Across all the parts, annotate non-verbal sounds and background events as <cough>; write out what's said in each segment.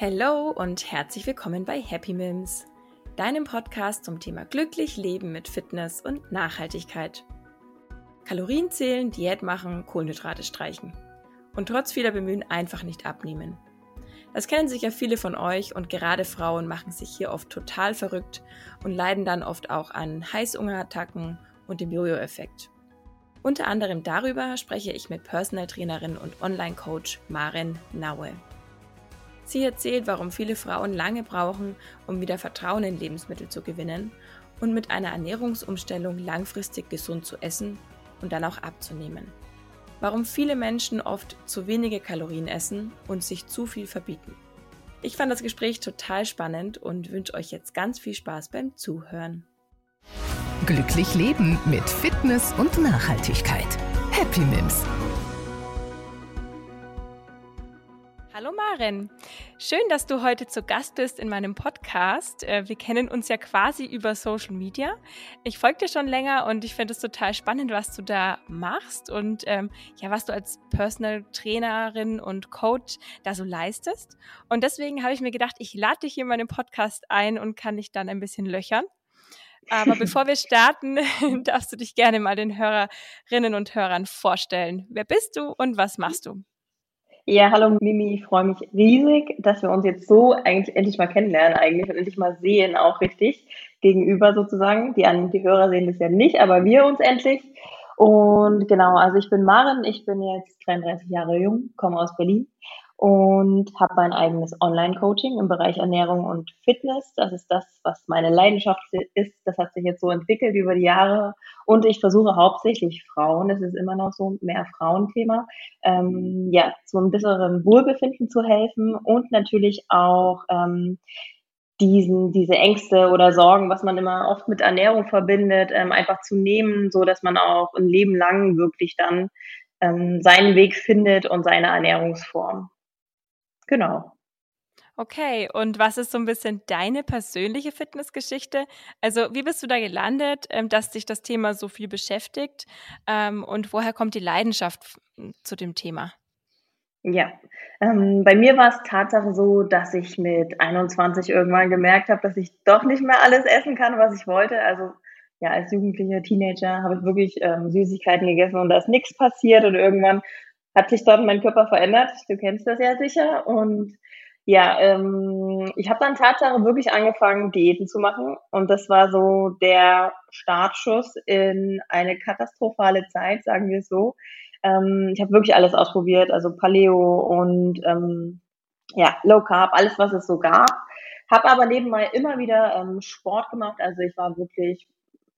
Hallo und herzlich willkommen bei Happy Mims, deinem Podcast zum Thema glücklich leben mit Fitness und Nachhaltigkeit. Kalorien zählen, Diät machen, Kohlenhydrate streichen. Und trotz vieler Bemühen einfach nicht abnehmen. Das kennen sicher viele von euch und gerade Frauen machen sich hier oft total verrückt und leiden dann oft auch an Heißhungerattacken und dem Jojo-Effekt. Unter anderem darüber spreche ich mit Personal Trainerin und Online-Coach Maren Naue. Sie erzählt, warum viele Frauen lange brauchen, um wieder Vertrauen in Lebensmittel zu gewinnen und mit einer Ernährungsumstellung langfristig gesund zu essen und dann auch abzunehmen. Warum viele Menschen oft zu wenige Kalorien essen und sich zu viel verbieten. Ich fand das Gespräch total spannend und wünsche euch jetzt ganz viel Spaß beim Zuhören. Glücklich leben mit Fitness und Nachhaltigkeit. Happy Mims Maren, schön, dass du heute zu Gast bist in meinem Podcast. Äh, wir kennen uns ja quasi über Social Media. Ich folge dir schon länger und ich finde es total spannend, was du da machst und ähm, ja, was du als Personal Trainerin und Coach da so leistest. Und deswegen habe ich mir gedacht, ich lade dich hier in meinem Podcast ein und kann dich dann ein bisschen löchern. Aber <laughs> bevor wir starten, <laughs> darfst du dich gerne mal den Hörerinnen und Hörern vorstellen. Wer bist du und was machst du? Ja, hallo Mimi, ich freue mich riesig, dass wir uns jetzt so eigentlich endlich mal kennenlernen eigentlich und endlich mal sehen, auch richtig gegenüber sozusagen. Die, an, die Hörer sehen das ja nicht, aber wir uns endlich. Und genau, also ich bin Maren, ich bin jetzt 33 Jahre jung, komme aus Berlin und habe mein eigenes Online-Coaching im Bereich Ernährung und Fitness. Das ist das, was meine Leidenschaft ist. Das hat sich jetzt so entwickelt über die Jahre und ich versuche hauptsächlich Frauen, es ist immer noch so mehr Frauenthema, ähm, ja, zu einem besseren Wohlbefinden zu helfen und natürlich auch ähm, diesen, diese Ängste oder Sorgen, was man immer oft mit Ernährung verbindet, ähm, einfach zu nehmen, so dass man auch ein Leben lang wirklich dann ähm, seinen Weg findet und seine Ernährungsform. Genau. Okay, und was ist so ein bisschen deine persönliche Fitnessgeschichte? Also, wie bist du da gelandet, ähm, dass dich das Thema so viel beschäftigt? Ähm, und woher kommt die Leidenschaft zu dem Thema? Ja, ähm, bei mir war es Tatsache so, dass ich mit 21 irgendwann gemerkt habe, dass ich doch nicht mehr alles essen kann, was ich wollte. Also ja, als jugendlicher Teenager habe ich wirklich ähm, Süßigkeiten gegessen und da ist nichts passiert und irgendwann hat sich dort mein Körper verändert. Du kennst das ja sicher. Und ja, ähm, ich habe dann Tatsache wirklich angefangen, Diäten zu machen. Und das war so der Startschuss in eine katastrophale Zeit, sagen wir es so. Ähm, ich habe wirklich alles ausprobiert, also Paleo und ähm, ja, Low Carb, alles, was es so gab. Habe aber nebenbei immer wieder ähm, Sport gemacht. Also ich war wirklich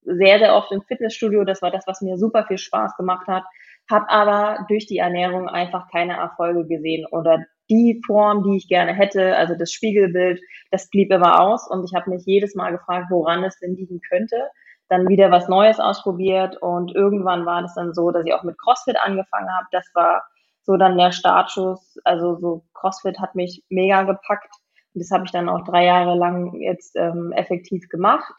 sehr, sehr oft im Fitnessstudio. Das war das, was mir super viel Spaß gemacht hat habe aber durch die Ernährung einfach keine Erfolge gesehen oder die Form, die ich gerne hätte, also das Spiegelbild, das blieb immer aus und ich habe mich jedes Mal gefragt, woran es denn liegen könnte. Dann wieder was Neues ausprobiert und irgendwann war das dann so, dass ich auch mit CrossFit angefangen habe. Das war so dann der Startschuss. Also so CrossFit hat mich mega gepackt und das habe ich dann auch drei Jahre lang jetzt ähm, effektiv gemacht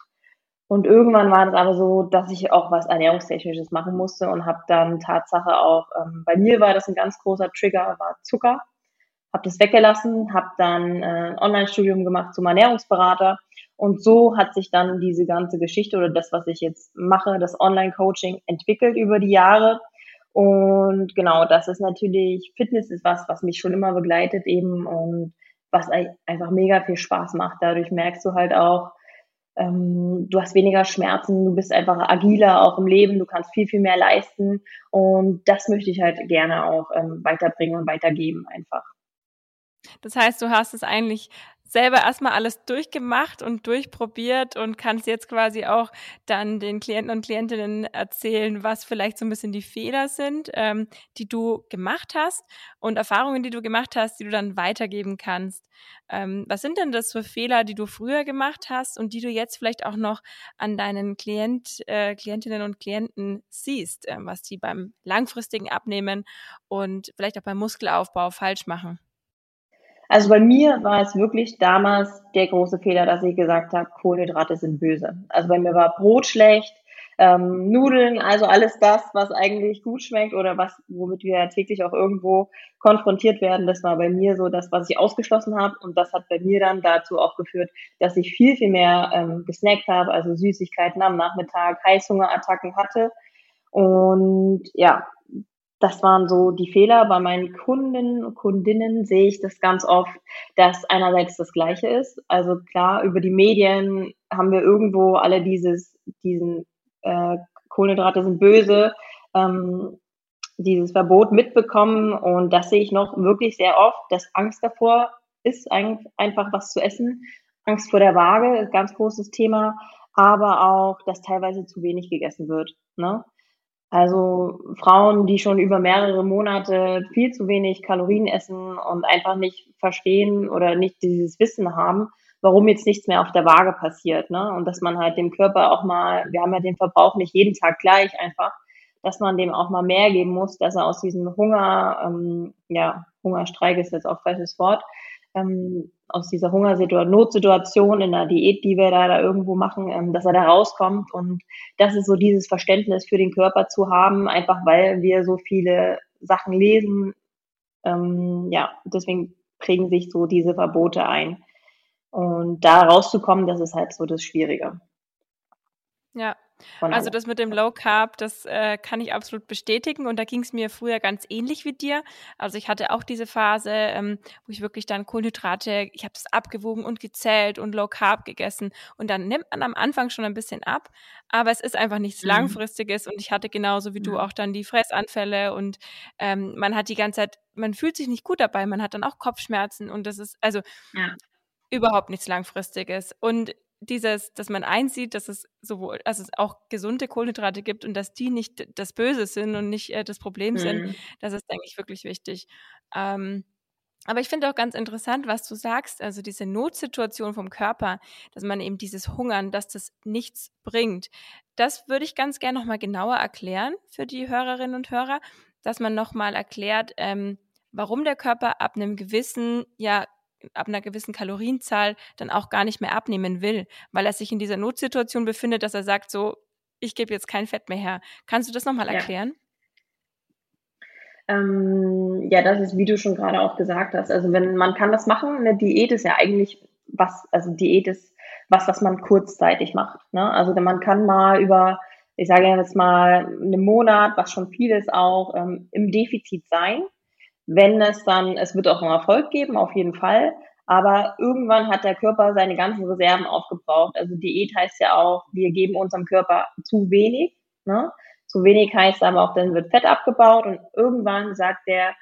und irgendwann war es aber so, dass ich auch was Ernährungstechnisches machen musste und habe dann Tatsache auch, ähm, bei mir war das ein ganz großer Trigger, war Zucker. Habe das weggelassen, habe dann äh, ein Online-Studium gemacht zum Ernährungsberater und so hat sich dann diese ganze Geschichte oder das, was ich jetzt mache, das Online-Coaching entwickelt über die Jahre. Und genau, das ist natürlich, Fitness ist was, was mich schon immer begleitet eben und was einfach mega viel Spaß macht. Dadurch merkst du halt auch, ähm, du hast weniger Schmerzen, du bist einfach agiler auch im Leben, du kannst viel, viel mehr leisten. Und das möchte ich halt gerne auch ähm, weiterbringen und weitergeben einfach. Das heißt, du hast es eigentlich selber erstmal alles durchgemacht und durchprobiert und kannst jetzt quasi auch dann den Klienten und Klientinnen erzählen, was vielleicht so ein bisschen die Fehler sind, ähm, die du gemacht hast und Erfahrungen, die du gemacht hast, die du dann weitergeben kannst. Ähm, was sind denn das für Fehler, die du früher gemacht hast und die du jetzt vielleicht auch noch an deinen Klient, äh, Klientinnen und Klienten siehst, äh, was die beim langfristigen Abnehmen und vielleicht auch beim Muskelaufbau falsch machen? Also bei mir war es wirklich damals der große Fehler, dass ich gesagt habe, Kohlenhydrate sind böse. Also bei mir war Brot schlecht, ähm, Nudeln, also alles das, was eigentlich gut schmeckt oder was, womit wir täglich auch irgendwo konfrontiert werden. Das war bei mir so das, was ich ausgeschlossen habe und das hat bei mir dann dazu auch geführt, dass ich viel, viel mehr ähm, gesnackt habe, also Süßigkeiten am Nachmittag, Heißhungerattacken hatte und ja, das waren so die Fehler. Bei meinen Kunden und Kundinnen sehe ich das ganz oft, dass einerseits das Gleiche ist. Also klar, über die Medien haben wir irgendwo alle dieses, diesen äh, Kohlenhydrate sind böse, ähm, dieses Verbot mitbekommen. Und das sehe ich noch wirklich sehr oft, dass Angst davor ist, einfach was zu essen. Angst vor der Waage ist ein ganz großes Thema, aber auch, dass teilweise zu wenig gegessen wird. Ne? Also Frauen, die schon über mehrere Monate viel zu wenig Kalorien essen und einfach nicht verstehen oder nicht dieses Wissen haben, warum jetzt nichts mehr auf der Waage passiert. Ne? Und dass man halt dem Körper auch mal, wir haben ja den Verbrauch nicht jeden Tag gleich einfach, dass man dem auch mal mehr geben muss, dass er aus diesem Hunger, ähm, ja, Hungerstreik ist jetzt auch falsches Wort, ähm, aus dieser Hungersituation, Notsituation in der Diät, die wir da, da irgendwo machen, ähm, dass er da rauskommt. Und das ist so dieses Verständnis für den Körper zu haben, einfach weil wir so viele Sachen lesen. Ähm, ja, deswegen prägen sich so diese Verbote ein. Und da rauszukommen, das ist halt so das Schwierige. Ja, also das mit dem Low Carb, das äh, kann ich absolut bestätigen. Und da ging es mir früher ganz ähnlich wie dir. Also ich hatte auch diese Phase, ähm, wo ich wirklich dann Kohlenhydrate, ich habe es abgewogen und gezählt und Low Carb gegessen. Und dann nimmt man am Anfang schon ein bisschen ab, aber es ist einfach nichts mhm. Langfristiges. Und ich hatte genauso wie du auch dann die Fressanfälle. Und ähm, man hat die ganze Zeit, man fühlt sich nicht gut dabei, man hat dann auch Kopfschmerzen. Und das ist also ja. überhaupt nichts Langfristiges. Und dieses, dass man einsieht, dass es sowohl, dass es auch gesunde Kohlenhydrate gibt und dass die nicht das Böse sind und nicht äh, das Problem mhm. sind, das ist, denke ich, wirklich wichtig. Ähm, aber ich finde auch ganz interessant, was du sagst, also diese Notsituation vom Körper, dass man eben dieses Hungern, dass das nichts bringt. Das würde ich ganz gerne nochmal genauer erklären für die Hörerinnen und Hörer, dass man nochmal erklärt, ähm, warum der Körper ab einem gewissen, ja, ab einer gewissen Kalorienzahl dann auch gar nicht mehr abnehmen will, weil er sich in dieser Notsituation befindet, dass er sagt, so, ich gebe jetzt kein Fett mehr her. Kannst du das nochmal ja. erklären? Ähm, ja, das ist, wie du schon gerade auch gesagt hast. Also wenn man kann das machen, eine Diät ist ja eigentlich was, also Diät ist was, was man kurzzeitig macht. Ne? Also man kann mal über, ich sage jetzt mal, einen Monat, was schon viel ist auch, ähm, im Defizit sein wenn es dann, es wird auch einen Erfolg geben, auf jeden Fall. Aber irgendwann hat der Körper seine ganzen Reserven aufgebraucht. Also Diät heißt ja auch, wir geben unserem Körper zu wenig. Ne? Zu wenig heißt aber auch, dann wird Fett abgebaut und irgendwann sagt der,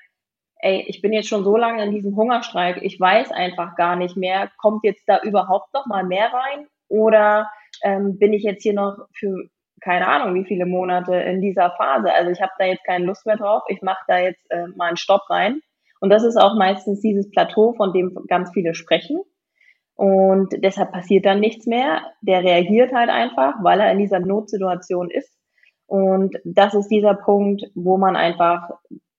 ey, ich bin jetzt schon so lange in diesem Hungerstreik, ich weiß einfach gar nicht mehr, kommt jetzt da überhaupt noch mal mehr rein oder ähm, bin ich jetzt hier noch für keine Ahnung, wie viele Monate in dieser Phase. Also ich habe da jetzt keine Lust mehr drauf. Ich mache da jetzt äh, mal einen Stopp rein. Und das ist auch meistens dieses Plateau, von dem ganz viele sprechen. Und deshalb passiert dann nichts mehr. Der reagiert halt einfach, weil er in dieser Notsituation ist. Und das ist dieser Punkt, wo man einfach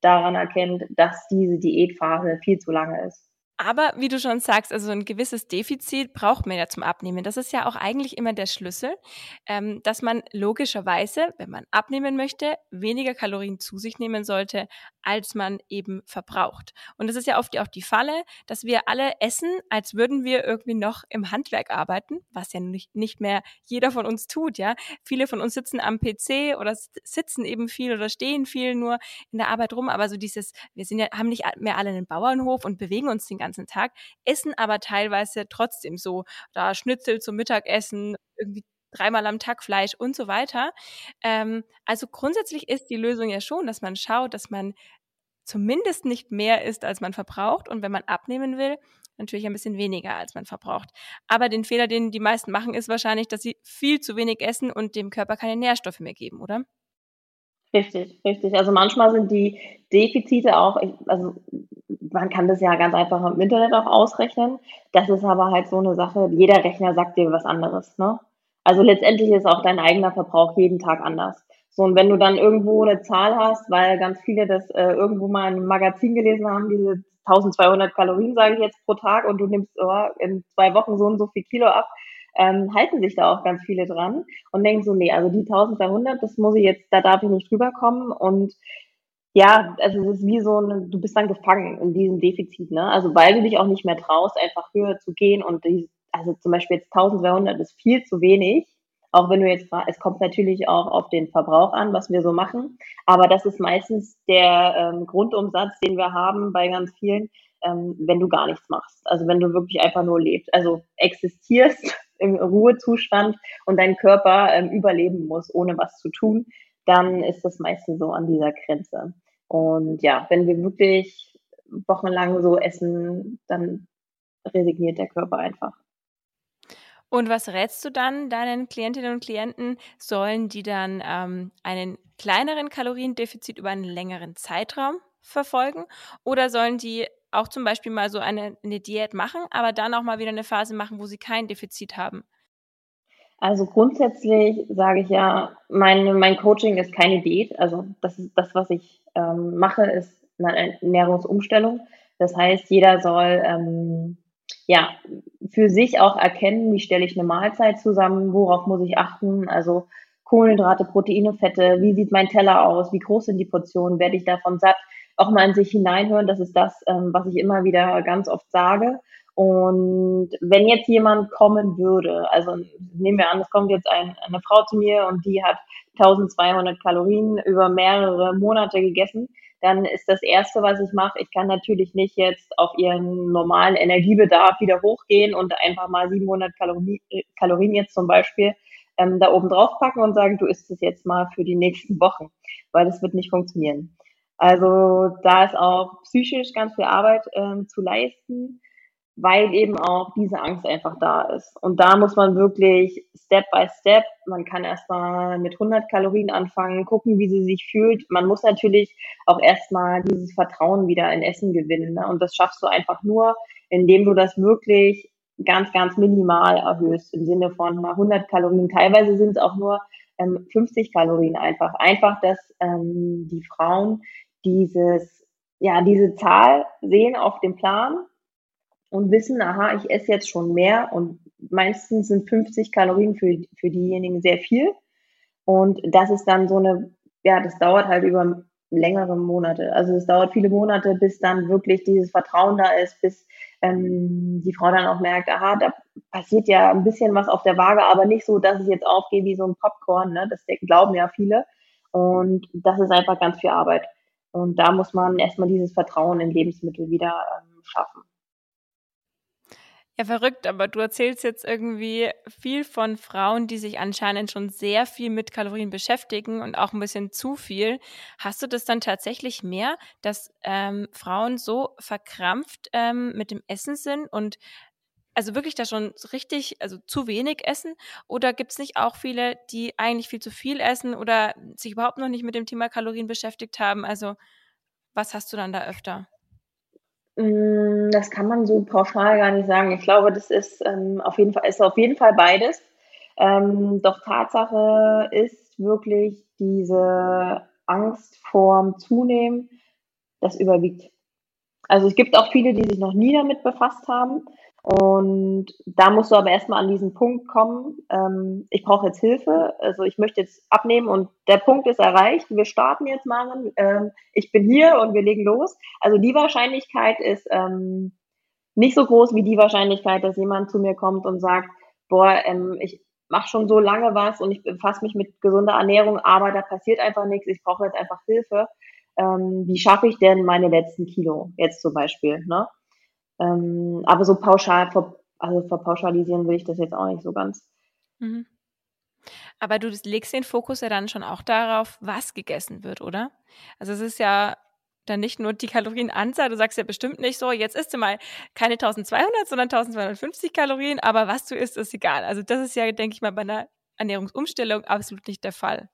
daran erkennt, dass diese Diätphase viel zu lange ist. Aber wie du schon sagst, also ein gewisses Defizit braucht man ja zum Abnehmen. Das ist ja auch eigentlich immer der Schlüssel, ähm, dass man logischerweise, wenn man abnehmen möchte, weniger Kalorien zu sich nehmen sollte, als man eben verbraucht. Und das ist ja oft auch die Falle, dass wir alle essen, als würden wir irgendwie noch im Handwerk arbeiten, was ja nicht, nicht mehr jeder von uns tut, ja. Viele von uns sitzen am PC oder sitzen eben viel oder stehen viel nur in der Arbeit rum, aber so dieses, wir sind ja, haben nicht mehr alle einen Bauernhof und bewegen uns den ganzen ganzen Tag, essen aber teilweise trotzdem so, da Schnitzel zum Mittagessen, irgendwie dreimal am Tag Fleisch und so weiter. Ähm, also grundsätzlich ist die Lösung ja schon, dass man schaut, dass man zumindest nicht mehr isst, als man verbraucht. Und wenn man abnehmen will, natürlich ein bisschen weniger, als man verbraucht. Aber den Fehler, den die meisten machen, ist wahrscheinlich, dass sie viel zu wenig essen und dem Körper keine Nährstoffe mehr geben, oder? Richtig, richtig. Also manchmal sind die Defizite auch, also man kann das ja ganz einfach im Internet auch ausrechnen. Das ist aber halt so eine Sache, jeder Rechner sagt dir was anderes. Ne? Also letztendlich ist auch dein eigener Verbrauch jeden Tag anders. So, und wenn du dann irgendwo eine Zahl hast, weil ganz viele das äh, irgendwo mal in einem Magazin gelesen haben, diese 1200 Kalorien, sage ich jetzt, pro Tag, und du nimmst oh, in zwei Wochen so und so viel Kilo ab, ähm, halten sich da auch ganz viele dran und denken so, nee, also die 1200, das muss ich jetzt, da darf ich nicht drüber kommen und ja, also es ist wie so ein, du bist dann gefangen in diesem Defizit, ne? Also weil du dich auch nicht mehr traust, einfach höher zu gehen und die, also zum Beispiel jetzt 1200 ist viel zu wenig, auch wenn du jetzt, es kommt natürlich auch auf den Verbrauch an, was wir so machen, aber das ist meistens der ähm, Grundumsatz, den wir haben bei ganz vielen, ähm, wenn du gar nichts machst. Also wenn du wirklich einfach nur lebst, also existierst im Ruhezustand und dein Körper ähm, überleben muss, ohne was zu tun, dann ist das meistens so an dieser Grenze. Und ja, wenn wir wirklich wochenlang so essen, dann resigniert der Körper einfach. Und was rätst du dann deinen Klientinnen und Klienten? Sollen die dann ähm, einen kleineren Kaloriendefizit über einen längeren Zeitraum verfolgen? Oder sollen die auch zum Beispiel mal so eine, eine Diät machen, aber dann auch mal wieder eine Phase machen, wo sie kein Defizit haben? Also grundsätzlich sage ich ja, mein, mein Coaching ist keine Diät. Also das ist das, was ich ähm, mache, ist eine Ernährungsumstellung. Das heißt, jeder soll ähm, ja für sich auch erkennen, wie stelle ich eine Mahlzeit zusammen, worauf muss ich achten. Also Kohlenhydrate, Proteine, Fette, wie sieht mein Teller aus, wie groß sind die Portionen, werde ich davon satt, auch mal in sich hineinhören, das ist das, ähm, was ich immer wieder ganz oft sage. Und wenn jetzt jemand kommen würde, also nehmen wir an, es kommt jetzt ein, eine Frau zu mir und die hat 1200 Kalorien über mehrere Monate gegessen, dann ist das Erste, was ich mache, ich kann natürlich nicht jetzt auf ihren normalen Energiebedarf wieder hochgehen und einfach mal 700 Kalorien, Kalorien jetzt zum Beispiel ähm, da oben drauf packen und sagen, du isst es jetzt mal für die nächsten Wochen, weil das wird nicht funktionieren. Also da ist auch psychisch ganz viel Arbeit ähm, zu leisten, weil eben auch diese Angst einfach da ist. Und da muss man wirklich Step by Step, man kann erstmal mit 100 Kalorien anfangen, gucken, wie sie sich fühlt. Man muss natürlich auch erstmal dieses Vertrauen wieder in Essen gewinnen. Ne? Und das schaffst du einfach nur, indem du das wirklich ganz, ganz minimal erhöhst, im Sinne von mal 100 Kalorien. Teilweise sind es auch nur ähm, 50 Kalorien einfach. Einfach, dass ähm, die Frauen dieses, ja, diese Zahl sehen auf dem Plan und wissen, aha, ich esse jetzt schon mehr und meistens sind 50 Kalorien für, für diejenigen sehr viel. Und das ist dann so eine, ja, das dauert halt über längere Monate. Also es dauert viele Monate, bis dann wirklich dieses Vertrauen da ist, bis ähm, die Frau dann auch merkt, aha, da passiert ja ein bisschen was auf der Waage, aber nicht so, dass ich jetzt aufgehe wie so ein Popcorn. Ne? Das glauben ja viele. Und das ist einfach ganz viel Arbeit. Und da muss man erstmal dieses Vertrauen in Lebensmittel wieder ähm, schaffen. Ja, verrückt, aber du erzählst jetzt irgendwie viel von Frauen, die sich anscheinend schon sehr viel mit Kalorien beschäftigen und auch ein bisschen zu viel. Hast du das dann tatsächlich mehr, dass ähm, Frauen so verkrampft ähm, mit dem Essen sind und also wirklich da schon richtig, also zu wenig essen? Oder gibt es nicht auch viele, die eigentlich viel zu viel essen oder sich überhaupt noch nicht mit dem Thema Kalorien beschäftigt haben? Also was hast du dann da öfter? Mm, das kann man so pauschal gar nicht sagen. Ich glaube, das ist ähm, auf jeden Fall, ist auf jeden Fall beides. Ähm, doch Tatsache ist wirklich diese Angst vorm Zunehmen, das überwiegt. Also es gibt auch viele, die sich noch nie damit befasst haben und da musst du aber erstmal an diesen Punkt kommen, ähm, ich brauche jetzt Hilfe, also ich möchte jetzt abnehmen und der Punkt ist erreicht, wir starten jetzt mal, ähm, ich bin hier und wir legen los. Also die Wahrscheinlichkeit ist ähm, nicht so groß wie die Wahrscheinlichkeit, dass jemand zu mir kommt und sagt, boah, ähm, ich mache schon so lange was und ich befasse mich mit gesunder Ernährung, aber da passiert einfach nichts, ich brauche jetzt einfach Hilfe. Ähm, wie schaffe ich denn meine letzten Kilo jetzt zum Beispiel? Ne? Ähm, aber so pauschal, also verpauschalisieren will ich das jetzt auch nicht so ganz. Mhm. Aber du legst den Fokus ja dann schon auch darauf, was gegessen wird, oder? Also es ist ja dann nicht nur die Kalorienanzahl, du sagst ja bestimmt nicht so, jetzt isst du mal keine 1200, sondern 1250 Kalorien, aber was du isst, ist egal. Also das ist ja, denke ich mal, bei einer Ernährungsumstellung absolut nicht der Fall.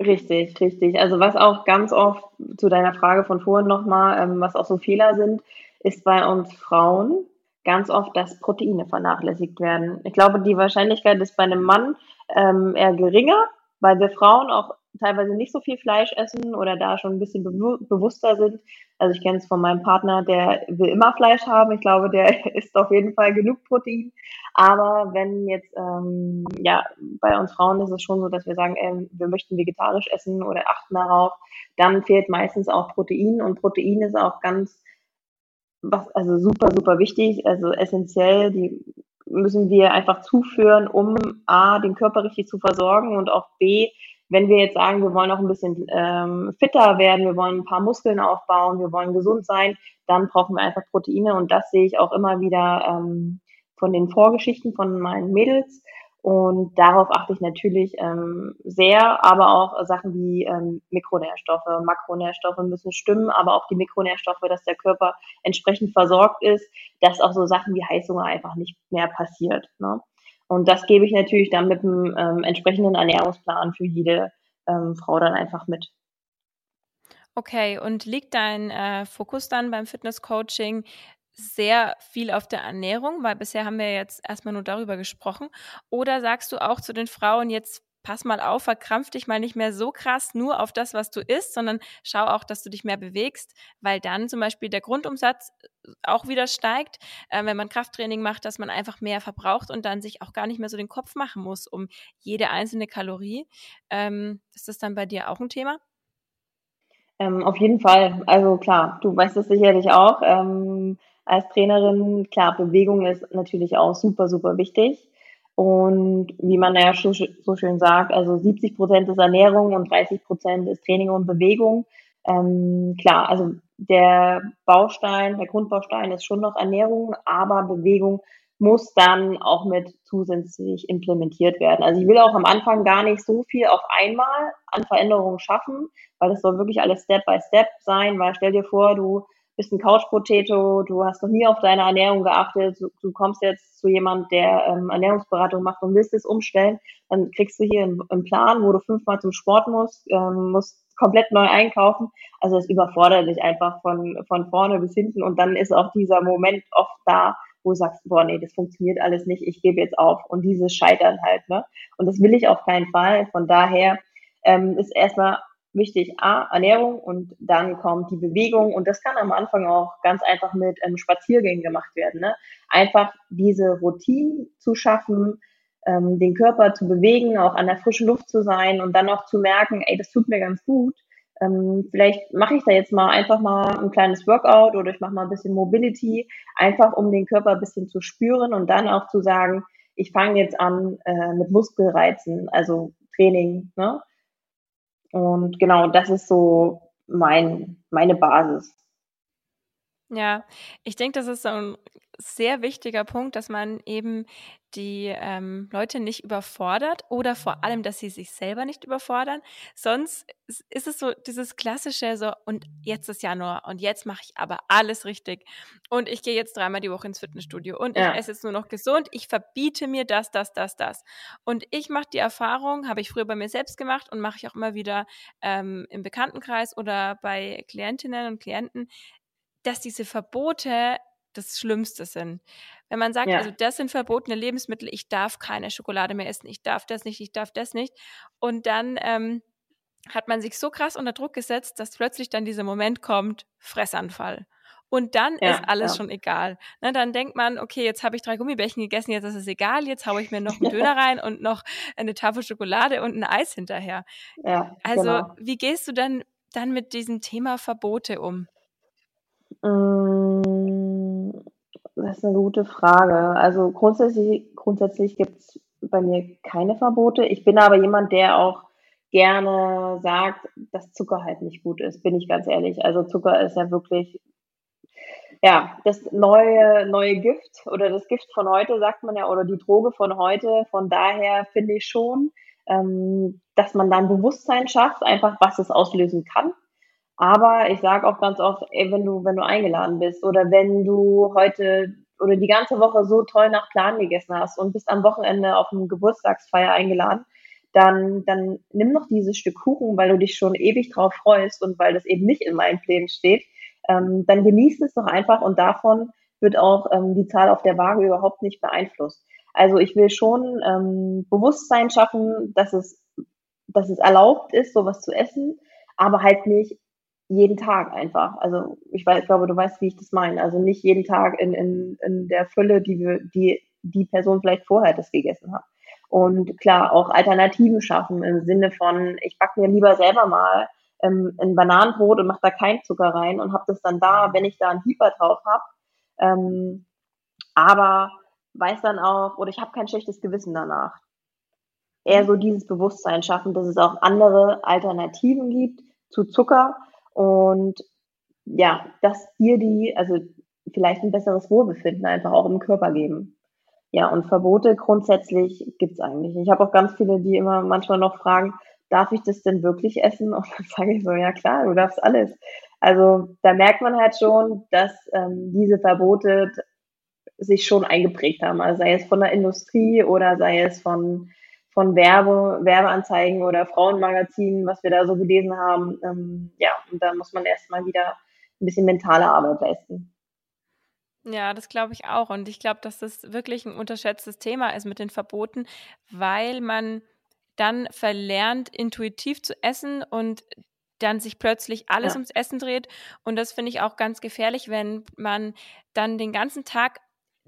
Richtig, richtig. Also was auch ganz oft zu deiner Frage von vorhin nochmal, ähm, was auch so Fehler sind, ist bei uns Frauen ganz oft, dass Proteine vernachlässigt werden. Ich glaube, die Wahrscheinlichkeit ist bei einem Mann ähm, eher geringer, weil wir Frauen auch teilweise nicht so viel Fleisch essen oder da schon ein bisschen be bewusster sind. Also ich kenne es von meinem Partner, der will immer Fleisch haben. Ich glaube, der <laughs> isst auf jeden Fall genug Protein. Aber wenn jetzt, ähm, ja, bei uns Frauen ist es schon so, dass wir sagen, ähm, wir möchten vegetarisch essen oder achten darauf, dann fehlt meistens auch Protein und Protein ist auch ganz was also super, super wichtig, also essentiell, die müssen wir einfach zuführen, um A, den Körper richtig zu versorgen und auch B, wenn wir jetzt sagen, wir wollen auch ein bisschen ähm, fitter werden, wir wollen ein paar Muskeln aufbauen, wir wollen gesund sein, dann brauchen wir einfach Proteine und das sehe ich auch immer wieder ähm, von den Vorgeschichten von meinen Mädels. Und darauf achte ich natürlich ähm, sehr, aber auch Sachen wie ähm, Mikronährstoffe, Makronährstoffe müssen stimmen, aber auch die Mikronährstoffe, dass der Körper entsprechend versorgt ist, dass auch so Sachen wie Heißhunger einfach nicht mehr passiert. Ne? Und das gebe ich natürlich dann mit einem ähm, entsprechenden Ernährungsplan für jede ähm, Frau dann einfach mit. Okay, und liegt dein äh, Fokus dann beim Fitnesscoaching sehr viel auf der Ernährung, weil bisher haben wir jetzt erstmal nur darüber gesprochen. Oder sagst du auch zu den Frauen jetzt, pass mal auf, verkrampf dich mal nicht mehr so krass nur auf das, was du isst, sondern schau auch, dass du dich mehr bewegst, weil dann zum Beispiel der Grundumsatz äh, auch wieder steigt, äh, wenn man Krafttraining macht, dass man einfach mehr verbraucht und dann sich auch gar nicht mehr so den Kopf machen muss um jede einzelne Kalorie. Ähm, ist das dann bei dir auch ein Thema? Ähm, auf jeden Fall. Also klar, du weißt es sicherlich auch. Ähm, als Trainerin, klar, Bewegung ist natürlich auch super, super wichtig. Und wie man ja so, so schön sagt, also 70 Prozent ist Ernährung und 30 Prozent ist Training und Bewegung. Ähm, klar, also der Baustein, der Grundbaustein ist schon noch Ernährung, aber Bewegung muss dann auch mit zusätzlich implementiert werden. Also ich will auch am Anfang gar nicht so viel auf einmal an Veränderungen schaffen, weil das soll wirklich alles Step by Step sein, weil stell dir vor, du bist ein Couch-Potato, du hast noch nie auf deine Ernährung geachtet, du, du kommst jetzt zu jemand, der ähm, Ernährungsberatung macht und willst es umstellen, dann kriegst du hier einen, einen Plan, wo du fünfmal zum Sport musst, ähm, musst komplett neu einkaufen. Also es überfordert dich einfach von, von vorne bis hinten und dann ist auch dieser Moment oft da, wo du sagst, boah, nee, das funktioniert alles nicht, ich gebe jetzt auf. Und dieses Scheitern halt, ne? Und das will ich auf keinen Fall. Von daher ähm, ist erstmal wichtig, A, Ernährung und dann kommt die Bewegung und das kann am Anfang auch ganz einfach mit ähm, Spaziergängen gemacht werden. Ne? Einfach diese Routine zu schaffen, ähm, den Körper zu bewegen, auch an der frischen Luft zu sein und dann auch zu merken, ey, das tut mir ganz gut. Ähm, vielleicht mache ich da jetzt mal einfach mal ein kleines Workout oder ich mache mal ein bisschen Mobility, einfach um den Körper ein bisschen zu spüren und dann auch zu sagen, ich fange jetzt an äh, mit Muskelreizen, also Training. Ne? Und genau, das ist so mein, meine Basis. Ja, ich denke, das ist so ein sehr wichtiger Punkt, dass man eben die ähm, Leute nicht überfordert oder vor allem, dass sie sich selber nicht überfordern. Sonst ist es so dieses klassische so und jetzt ist Januar und jetzt mache ich aber alles richtig und ich gehe jetzt dreimal die Woche ins Fitnessstudio und ja. ich esse jetzt nur noch gesund. Ich verbiete mir das, das, das, das. Und ich mache die Erfahrung, habe ich früher bei mir selbst gemacht und mache ich auch immer wieder ähm, im Bekanntenkreis oder bei Klientinnen und Klienten dass diese Verbote das Schlimmste sind. Wenn man sagt, ja. also das sind verbotene Lebensmittel, ich darf keine Schokolade mehr essen, ich darf das nicht, ich darf das nicht. Und dann ähm, hat man sich so krass unter Druck gesetzt, dass plötzlich dann dieser Moment kommt, Fressanfall. Und dann ja, ist alles ja. schon egal. Ne, dann denkt man, okay, jetzt habe ich drei Gummibärchen gegessen, jetzt ist es egal, jetzt haue ich mir noch einen <laughs> Döner rein und noch eine Tafel Schokolade und ein Eis hinterher. Ja, also, genau. wie gehst du dann, dann mit diesem Thema Verbote um? Mm, das ist eine gute Frage. Also grundsätzlich, grundsätzlich gibt es bei mir keine Verbote. Ich bin aber jemand, der auch gerne sagt, dass Zucker halt nicht gut ist, bin ich ganz ehrlich. Also Zucker ist ja wirklich ja, das neue, neue Gift oder das Gift von heute, sagt man ja, oder die Droge von heute. Von daher finde ich schon, ähm, dass man dann Bewusstsein schafft, einfach was es auslösen kann. Aber ich sage auch ganz oft, ey, wenn du, wenn du eingeladen bist oder wenn du heute oder die ganze Woche so toll nach Plan gegessen hast und bist am Wochenende auf eine Geburtstagsfeier eingeladen, dann, dann nimm noch dieses Stück Kuchen, weil du dich schon ewig drauf freust und weil das eben nicht in meinen Plänen steht. Ähm, dann genieß es doch einfach und davon wird auch ähm, die Zahl auf der Waage überhaupt nicht beeinflusst. Also ich will schon ähm, Bewusstsein schaffen, dass es dass es erlaubt ist, sowas zu essen, aber halt nicht jeden Tag einfach. Also ich, weiß, glaube, du weißt, wie ich das meine. Also nicht jeden Tag in, in, in der Fülle, die wir, die die Person vielleicht vorher das gegessen hat. Und klar, auch Alternativen schaffen im Sinne von, ich backe mir lieber selber mal ähm, ein Bananenbrot und mache da keinen Zucker rein und habe das dann da, wenn ich da einen Hieber drauf habe. Ähm, aber weiß dann auch, oder ich habe kein schlechtes Gewissen danach. Eher so dieses Bewusstsein schaffen, dass es auch andere Alternativen gibt zu Zucker und ja, dass dir die, also vielleicht ein besseres Wohlbefinden einfach auch im Körper geben. Ja, und Verbote grundsätzlich gibt's eigentlich. Ich habe auch ganz viele, die immer manchmal noch fragen, darf ich das denn wirklich essen? Und dann <laughs> sage ich so, ja klar, du darfst alles. Also da merkt man halt schon, dass ähm, diese Verbote sich schon eingeprägt haben. Also sei es von der Industrie oder sei es von, von Werbe, Werbeanzeigen oder Frauenmagazinen, was wir da so gelesen haben. Ähm, ja, und da muss man erstmal wieder ein bisschen mentale Arbeit leisten. Ja, das glaube ich auch. Und ich glaube, dass das wirklich ein unterschätztes Thema ist mit den Verboten, weil man dann verlernt, intuitiv zu essen und dann sich plötzlich alles ja. ums Essen dreht. Und das finde ich auch ganz gefährlich, wenn man dann den ganzen Tag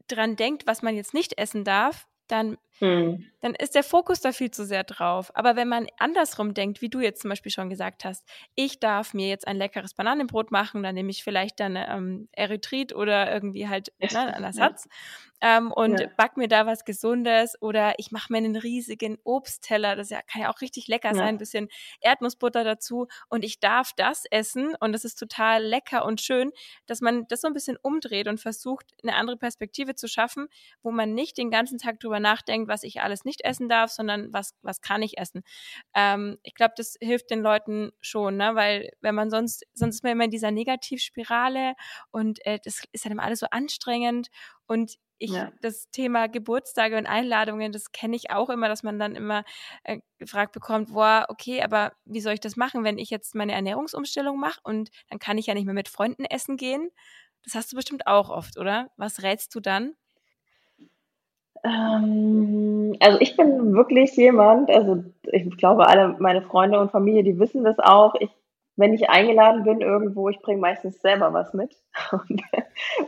dran denkt, was man jetzt nicht essen darf, dann, hm. dann ist der Fokus da viel zu sehr drauf. Aber wenn man andersrum denkt, wie du jetzt zum Beispiel schon gesagt hast, ich darf mir jetzt ein leckeres Bananenbrot machen, dann nehme ich vielleicht dann ähm, Erythrit oder irgendwie halt <laughs> ne, einen Ersatz. Ja ähm, und ja. back mir da was Gesundes oder ich mache mir einen riesigen Obstteller, das ja, kann ja auch richtig lecker ja. sein, ein bisschen Erdnussbutter dazu und ich darf das essen und das ist total lecker und schön, dass man das so ein bisschen umdreht und versucht, eine andere Perspektive zu schaffen, wo man nicht den ganzen Tag drüber nachdenkt, was ich alles nicht essen darf, sondern was, was kann ich essen. Ähm, ich glaube, das hilft den Leuten schon, ne? weil wenn man sonst, sonst ist man immer in dieser Negativspirale und äh, das ist dann immer alles so anstrengend und ich, ja. das Thema Geburtstage und Einladungen, das kenne ich auch immer, dass man dann immer äh, gefragt bekommt, boah, okay, aber wie soll ich das machen, wenn ich jetzt meine Ernährungsumstellung mache und dann kann ich ja nicht mehr mit Freunden essen gehen? Das hast du bestimmt auch oft, oder? Was rätst du dann? Ähm, also ich bin wirklich jemand, also ich glaube, alle meine Freunde und Familie, die wissen das auch. Ich wenn ich eingeladen bin irgendwo, ich bringe meistens selber was mit <laughs> und,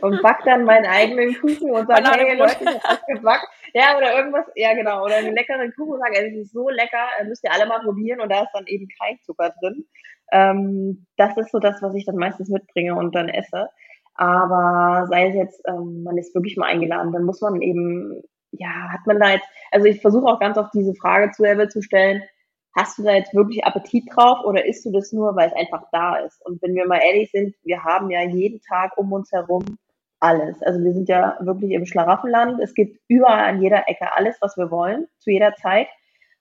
und back dann meinen eigenen Kuchen und sage, hey Leute, ich hab was gebackt. Ja, oder irgendwas, ja genau, oder einen leckeren Kuchen und sage, es ist so lecker, müsst ihr alle mal probieren und da ist dann eben kein Zucker drin. Ähm, das ist so das, was ich dann meistens mitbringe und dann esse. Aber sei es jetzt, ähm, man ist wirklich mal eingeladen, dann muss man eben, ja, hat man da jetzt, also ich versuche auch ganz oft diese Frage zu selber zu stellen, hast du da jetzt wirklich Appetit drauf oder isst du das nur, weil es einfach da ist? Und wenn wir mal ehrlich sind, wir haben ja jeden Tag um uns herum alles. Also wir sind ja wirklich im Schlaraffenland. Es gibt überall an jeder Ecke alles, was wir wollen, zu jeder Zeit.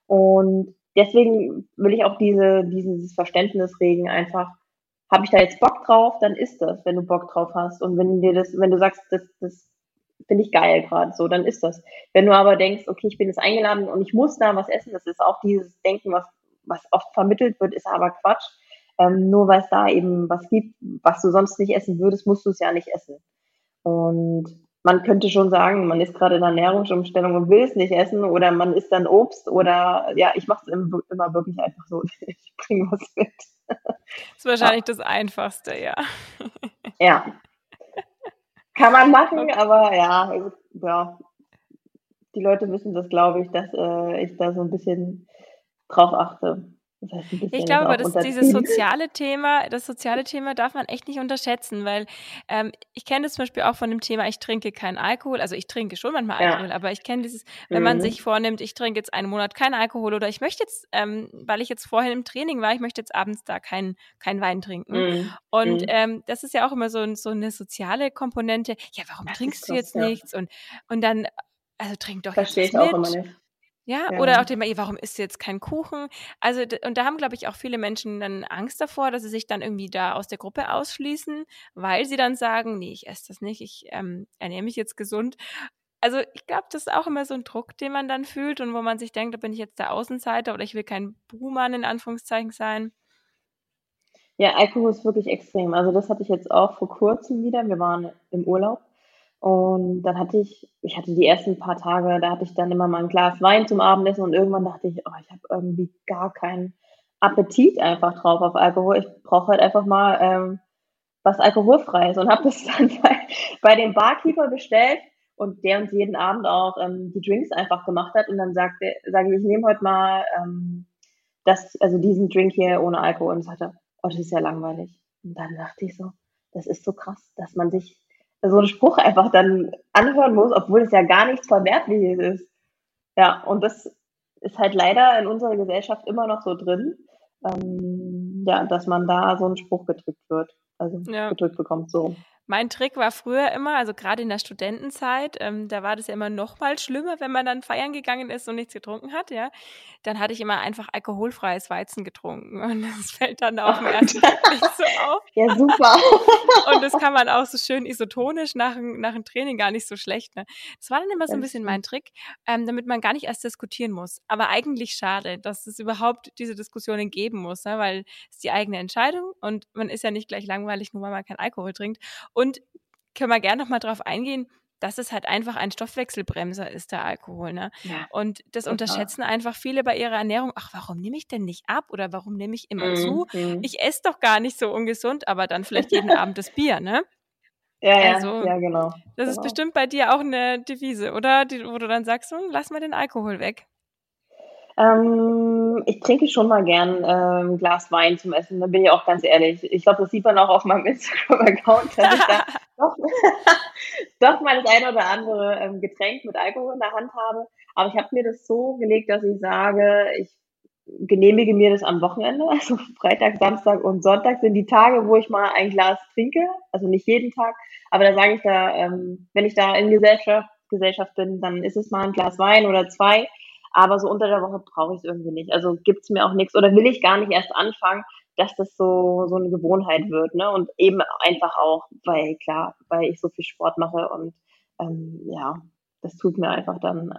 Und deswegen will ich auch diese, dieses Verständnis regen, einfach, habe ich da jetzt Bock drauf, dann ist das, wenn du Bock drauf hast. Und wenn dir das, wenn du sagst, das, das finde ich geil gerade so, dann ist das. Wenn du aber denkst, okay, ich bin jetzt eingeladen und ich muss da was essen, das ist auch dieses Denken, was, was oft vermittelt wird, ist aber Quatsch. Ähm, nur weil es da eben was gibt, was du sonst nicht essen würdest, musst du es ja nicht essen. Und man könnte schon sagen, man ist gerade in der Ernährungsumstellung und will es nicht essen oder man isst dann Obst oder ja, ich mache es immer wirklich einfach so. <laughs> Ich bringe was mit. Das ist wahrscheinlich ja. das Einfachste, ja. Ja, kann man machen, okay. aber ja, ja, die Leute wissen das, glaube ich, dass äh, ich da so ein bisschen drauf achte. Das heißt, ich glaube aber, dass dieses soziale Thema, das soziale Thema darf man echt nicht unterschätzen, weil ähm, ich kenne das zum Beispiel auch von dem Thema, ich trinke keinen Alkohol, also ich trinke schon manchmal Alkohol, ja. aber ich kenne dieses, wenn mhm. man sich vornimmt, ich trinke jetzt einen Monat keinen Alkohol oder ich möchte jetzt, ähm, weil ich jetzt vorhin im Training war, ich möchte jetzt abends da keinen kein Wein trinken. Mhm. Und mhm. Ähm, das ist ja auch immer so, so eine soziale Komponente. Ja, warum das trinkst du jetzt ja. nichts? Und, und dann, also trink doch Verstehe jetzt ich auch mit. Immer nicht. Ja, ja. oder auch dem, warum isst du jetzt kein Kuchen? Also, und da haben, glaube ich, auch viele Menschen dann Angst davor, dass sie sich dann irgendwie da aus der Gruppe ausschließen, weil sie dann sagen, nee, ich esse das nicht, ich ähm, ernähre mich jetzt gesund. Also, ich glaube, das ist auch immer so ein Druck, den man dann fühlt und wo man sich denkt, da bin ich jetzt der Außenseiter oder ich will kein Buhmann in Anführungszeichen sein. Ja, Alkohol ist wirklich extrem. Also, das hatte ich jetzt auch vor kurzem wieder. Wir waren im Urlaub Und dann hatte ich, ich hatte die ersten paar Tage, da hatte ich dann immer mal ein Glas Wein zum Abendessen und irgendwann dachte ich, oh, ich habe irgendwie gar keinen Appetit einfach drauf auf Alkohol. Ich brauche halt einfach mal ähm, was alkoholfreies und habe das <laughs> dann bei, bei dem Barkeeper bestellt und der uns jeden Abend auch ähm, die Drinks einfach gemacht hat und dann sagte, sage ich, ich nehme heute mal ähm, das, also diesen Drink hier ohne Alkohol und sagte, oh, das ist ja langweilig. Und dann dachte ich so, das ist so krass, dass man sich so einen Spruch einfach dann anhören muss, obwohl es ja gar nichts Verwerfliches ist. Ja, und das ist halt leider in unserer Gesellschaft immer noch so drin, ähm, ja, dass man da so einen Spruch gedrückt wird, also ja. gedrückt bekommt so. Mein Trick war früher immer, also gerade in der Studentenzeit, ähm, da war das ja immer noch mal schlimmer, wenn man dann feiern gegangen ist und nichts getrunken hat, ja. Dann hatte ich immer einfach alkoholfreies Weizen getrunken und <laughs> das fällt dann auf dem ersten Blick nicht so auf. <laughs> Ja, super. <laughs> und das kann man auch so schön isotonisch nach, nach dem Training gar nicht so schlecht. Ne? Das war dann immer so ein bisschen mein Trick, ähm, damit man gar nicht erst diskutieren muss. Aber eigentlich schade, dass es überhaupt diese Diskussionen geben muss, ne? weil es die eigene Entscheidung und man ist ja nicht gleich langweilig, nur weil man keinen Alkohol trinkt. Und können wir gerne nochmal drauf eingehen, dass es halt einfach ein Stoffwechselbremser ist, der Alkohol. Ne? Ja, und das total. unterschätzen einfach viele bei ihrer Ernährung. Ach, warum nehme ich denn nicht ab oder warum nehme ich immer mhm. zu? Mhm. Ich esse doch gar nicht so ungesund, aber dann vielleicht jeden <laughs> Abend das Bier, ne? Ja, ja, also, ja, genau. Das genau. ist bestimmt bei dir auch eine Devise, oder? Die, wo du dann sagst, hm, lass mal den Alkohol weg. Ähm, ich trinke schon mal gern ähm, ein Glas Wein zum Essen, da bin ich auch ganz ehrlich. Ich glaube, das sieht man auch auf meinem <laughs> Instagram-Account, dass ich da <laughs> doch, <laughs> doch mal das eine oder andere ähm, Getränk mit Alkohol in der Hand habe. Aber ich habe mir das so gelegt, dass ich sage, ich genehmige mir das am Wochenende. Also Freitag, Samstag und Sonntag sind die Tage, wo ich mal ein Glas trinke. Also nicht jeden Tag. Aber da sage ich da, ähm, wenn ich da in Gesellschaft, Gesellschaft bin, dann ist es mal ein Glas Wein oder zwei. Aber so unter der Woche brauche ich es irgendwie nicht. Also gibt's mir auch nichts oder will ich gar nicht erst anfangen, dass das so, so eine Gewohnheit wird. Ne? Und eben einfach auch, weil klar, weil ich so viel Sport mache und ähm, ja, das tut mir einfach dann,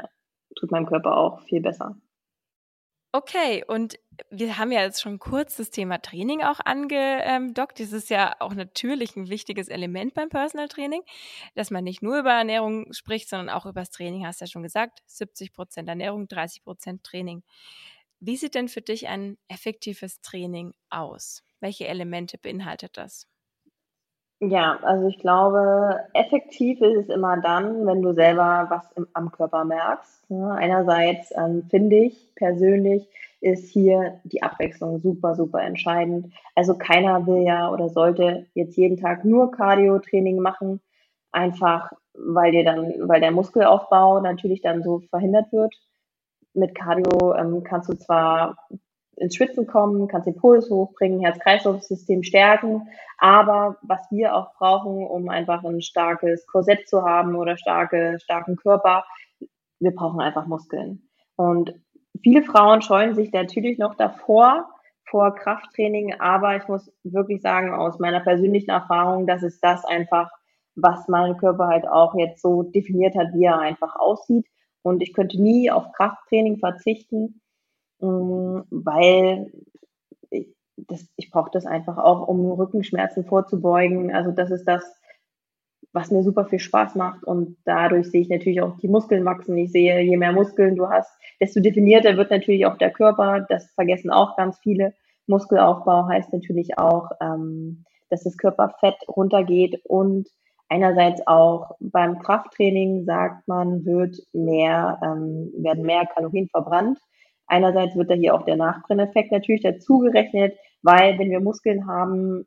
tut meinem Körper auch viel besser. Okay, und wir haben ja jetzt schon kurz das Thema Training auch angedockt. Das ist ja auch natürlich ein wichtiges Element beim Personal Training, dass man nicht nur über Ernährung spricht, sondern auch über das Training, hast du ja schon gesagt. 70 Prozent Ernährung, 30 Prozent Training. Wie sieht denn für dich ein effektives Training aus? Welche Elemente beinhaltet das? Ja, also ich glaube, effektiv ist es immer dann, wenn du selber was im, am Körper merkst. Ne? Einerseits ähm, finde ich persönlich, ist hier die Abwechslung super, super entscheidend. Also keiner will ja oder sollte jetzt jeden Tag nur Cardio-Training machen, einfach weil dir dann, weil der Muskelaufbau natürlich dann so verhindert wird. Mit Cardio ähm, kannst du zwar ins Schwitzen kommen, kannst den Puls hochbringen, Herz-Kreislauf-System stärken. Aber was wir auch brauchen, um einfach ein starkes Korsett zu haben oder starke, starken Körper, wir brauchen einfach Muskeln. Und viele Frauen scheuen sich natürlich noch davor, vor Krafttraining, aber ich muss wirklich sagen, aus meiner persönlichen Erfahrung, dass es das einfach, was mein Körper halt auch jetzt so definiert hat, wie er einfach aussieht. Und ich könnte nie auf Krafttraining verzichten, weil ich, das, ich brauche das einfach auch, um Rückenschmerzen vorzubeugen. Also das ist das, was mir super viel Spaß macht und dadurch sehe ich natürlich auch die Muskeln wachsen. Ich sehe, je mehr Muskeln du hast, desto definierter wird natürlich auch der Körper. Das vergessen auch ganz viele. Muskelaufbau heißt natürlich auch, ähm, dass das Körperfett runtergeht und einerseits auch beim Krafttraining sagt man, wird mehr, ähm, werden mehr Kalorien verbrannt. Einerseits wird da hier auch der Nachbrenneffekt natürlich dazugerechnet, weil wenn wir Muskeln haben,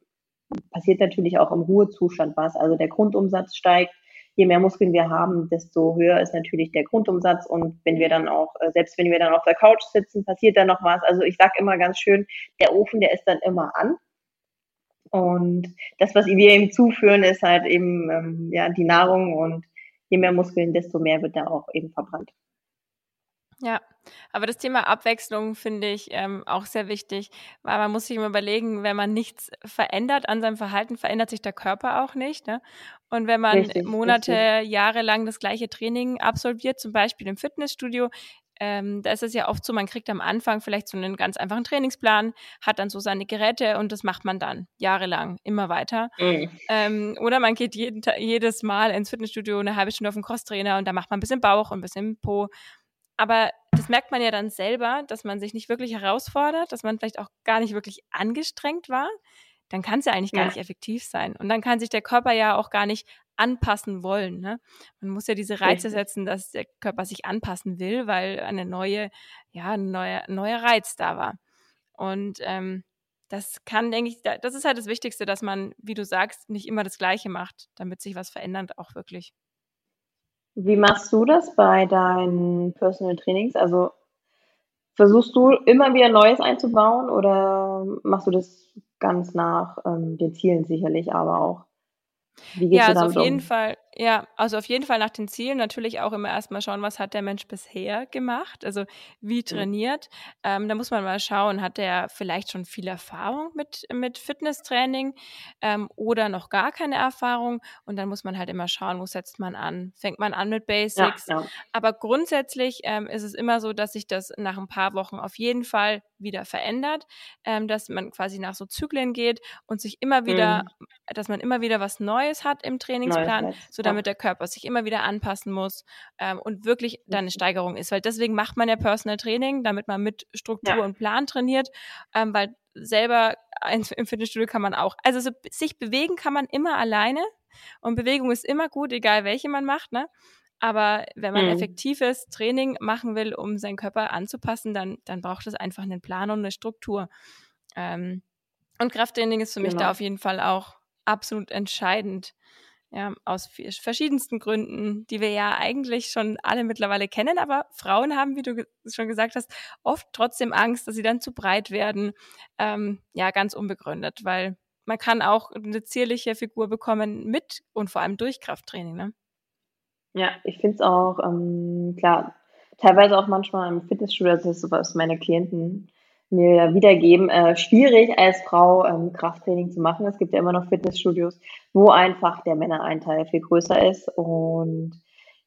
passiert natürlich auch im Ruhezustand was. Also der Grundumsatz steigt. Je mehr Muskeln wir haben, desto höher ist natürlich der Grundumsatz. Und wenn wir dann auch, äh, selbst wenn wir dann auf der Couch sitzen, passiert dann noch was. Also ich sage immer ganz schön, der Ofen, der ist dann immer an. Und das, was wir ihm zuführen, ist halt eben ähm, ja die Nahrung und je mehr Muskeln, desto mehr wird da auch eben verbrannt. Ja, aber das Thema Abwechslung finde ich ähm, auch sehr wichtig, weil man muss sich immer überlegen, wenn man nichts verändert an seinem Verhalten, verändert sich der Körper auch nicht. Ne? Und wenn man richtig, Monate, richtig. Jahre lang das gleiche Training absolviert, zum Beispiel im Fitnessstudio, ähm, da ist es ja oft so, man kriegt am Anfang vielleicht so einen ganz einfachen Trainingsplan, hat dann so seine Geräte und das macht man dann jahrelang immer weiter. Mhm. Ähm, oder man geht jeden, jedes Mal ins Fitnessstudio eine halbe Stunde auf den Crosstrainer und da macht man ein bisschen Bauch und ein bisschen Po. Aber das merkt man ja dann selber, dass man sich nicht wirklich herausfordert, dass man vielleicht auch gar nicht wirklich angestrengt war. Dann kann es ja eigentlich gar nicht effektiv sein. Und dann kann sich der Körper ja auch gar nicht anpassen wollen. Ne? Man muss ja diese Reize Richtig. setzen, dass der Körper sich anpassen will, weil eine neue, ja, ein neuer, neuer Reiz da war. Und ähm, das kann, denke ich, das ist halt das Wichtigste, dass man, wie du sagst, nicht immer das Gleiche macht, damit sich was verändert, auch wirklich. Wie machst du das bei deinen Personal Trainings? Also versuchst du immer wieder Neues einzubauen oder machst du das ganz nach ähm, den Zielen sicherlich, aber auch? Wie geht's ja, also auf jeden um? Fall, ja, also auf jeden Fall nach den Zielen natürlich auch immer erstmal schauen, was hat der Mensch bisher gemacht, also wie mhm. trainiert. Ähm, da muss man mal schauen, hat der vielleicht schon viel Erfahrung mit, mit Fitnesstraining ähm, oder noch gar keine Erfahrung. Und dann muss man halt immer schauen, wo setzt man an. Fängt man an mit Basics. Ja, ja. Aber grundsätzlich ähm, ist es immer so, dass sich das nach ein paar Wochen auf jeden Fall wieder verändert, ähm, dass man quasi nach so Zyklen geht und sich immer wieder, mhm. dass man immer wieder was Neues hat im Trainingsplan. Neues so damit der Körper sich immer wieder anpassen muss ähm, und wirklich dann eine Steigerung ist. Weil deswegen macht man ja Personal Training, damit man mit Struktur ja. und Plan trainiert, ähm, weil selber im Fitnessstudio kann man auch. Also so, sich bewegen kann man immer alleine und Bewegung ist immer gut, egal welche man macht, ne? Aber wenn man mhm. effektives Training machen will, um seinen Körper anzupassen, dann, dann braucht es einfach einen Plan und eine Struktur. Ähm, und Krafttraining ist für mich da genau. auf jeden Fall auch absolut entscheidend. Ja, aus verschiedensten Gründen, die wir ja eigentlich schon alle mittlerweile kennen, aber Frauen haben, wie du schon gesagt hast, oft trotzdem Angst, dass sie dann zu breit werden. Ähm, ja, ganz unbegründet, weil man kann auch eine zierliche Figur bekommen mit und vor allem durch Krafttraining. Ne? Ja, ich finde es auch, ähm, klar, teilweise auch manchmal im Fitnessstudio, das ist so, was meine Klienten mir wiedergeben, äh, schwierig als Frau ähm, Krafttraining zu machen. Es gibt ja immer noch Fitnessstudios, wo einfach der Männereinteil viel größer ist. Und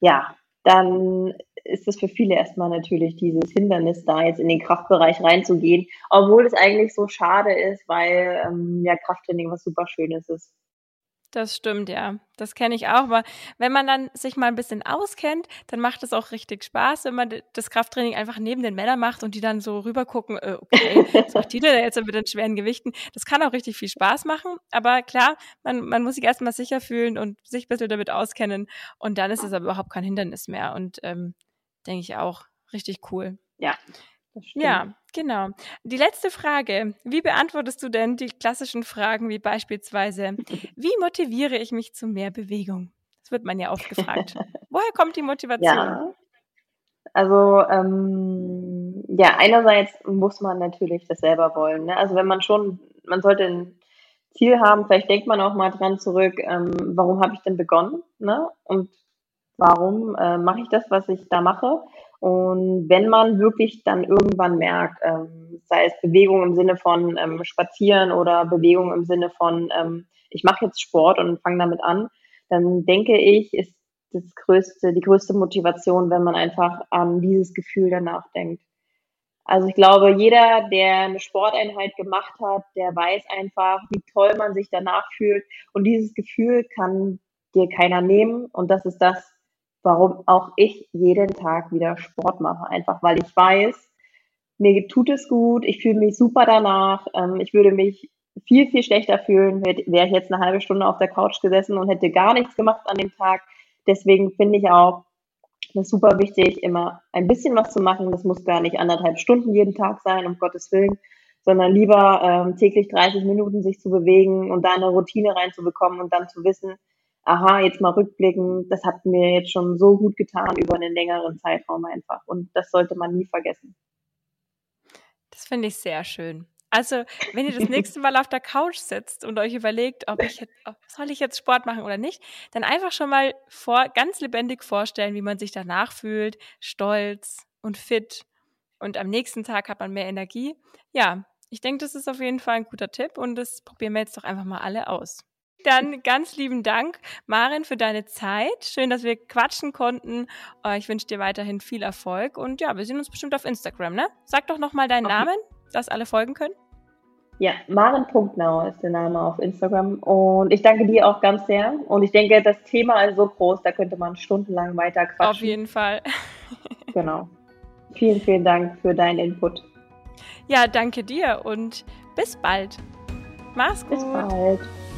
ja, dann ist es für viele erstmal natürlich dieses Hindernis, da jetzt in den Kraftbereich reinzugehen, obwohl es eigentlich so schade ist, weil ähm, ja Krafttraining was super Schönes ist. Das stimmt, ja. Das kenne ich auch. Aber wenn man dann sich mal ein bisschen auskennt, dann macht es auch richtig Spaß, wenn man das Krafttraining einfach neben den Männern macht und die dann so rübergucken, äh, okay, was macht die denn jetzt mit den schweren Gewichten? Das kann auch richtig viel Spaß machen. Aber klar, man, man muss sich erstmal sicher fühlen und sich ein bisschen damit auskennen. Und dann ist es aber überhaupt kein Hindernis mehr. Und ähm, denke ich auch richtig cool. Ja. Ja, genau. Die letzte Frage. Wie beantwortest du denn die klassischen Fragen wie beispielsweise, <laughs> wie motiviere ich mich zu mehr Bewegung? Das wird man ja oft gefragt. <laughs> Woher kommt die Motivation? Ja. Also ähm, ja, einerseits muss man natürlich das selber wollen. Ne? Also wenn man schon, man sollte ein Ziel haben, vielleicht denkt man auch mal dran zurück, ähm, warum habe ich denn begonnen? Ne? Und warum äh, mache ich das, was ich da mache? Und wenn man wirklich dann irgendwann merkt, ähm, sei es Bewegung im Sinne von ähm, Spazieren oder Bewegung im Sinne von, ähm, ich mache jetzt Sport und fange damit an, dann denke ich, ist das größte, die größte Motivation, wenn man einfach an dieses Gefühl danach denkt. Also ich glaube, jeder, der eine Sporteinheit gemacht hat, der weiß einfach, wie toll man sich danach fühlt. Und dieses Gefühl kann dir keiner nehmen. Und das ist das, warum auch ich jeden Tag wieder Sport mache. Einfach weil ich weiß, mir tut es gut, ich fühle mich super danach. Ähm, ich würde mich viel, viel schlechter fühlen, wäre ich jetzt eine halbe Stunde auf der Couch gesessen und hätte gar nichts gemacht an dem Tag. Deswegen finde ich auch, es super wichtig, immer ein bisschen was zu machen. Das muss gar nicht anderthalb Stunden jeden Tag sein, um Gottes Willen, sondern lieber ähm, täglich 30 Minuten sich zu bewegen und da eine Routine reinzubekommen und dann zu wissen, aha, jetzt mal rückblicken, das hat mir jetzt schon so gut getan über einen längeren Zeitraum einfach. Und das sollte man nie vergessen. Das finde ich sehr schön. Also, wenn ihr das nächste Mal auf der Couch sitzt und euch überlegt, ob ich jetzt, soll ich jetzt Sport machen oder nicht, dann einfach schon mal vor, ganz lebendig vorstellen, wie man sich danach fühlt, stolz und fit. Und am nächsten Tag hat man mehr Energie. Ja, ich denke, das ist auf jeden Fall ein guter Tipp und das probieren wir jetzt doch einfach mal alle aus. Dann ganz lieben Dank, Marin, für deine Zeit. Schön, dass wir quatschen konnten. Äh, ich wünsche dir weiterhin viel Erfolg und ja, wir sehen uns bestimmt auf Instagram, ne? Sag doch nochmal deinen okay. Namen, dass alle folgen können. Ja, Maren.nau ist der Name auf Instagram. Und ich danke dir auch ganz sehr. Und ich denke, das Thema ist so groß, da könnte man stundenlang weiter quatschen. Auf jeden Fall. <laughs> genau. Vielen, vielen Dank für deinen Input. Ja, danke dir und bis bald. Mach's gut. Bis bald.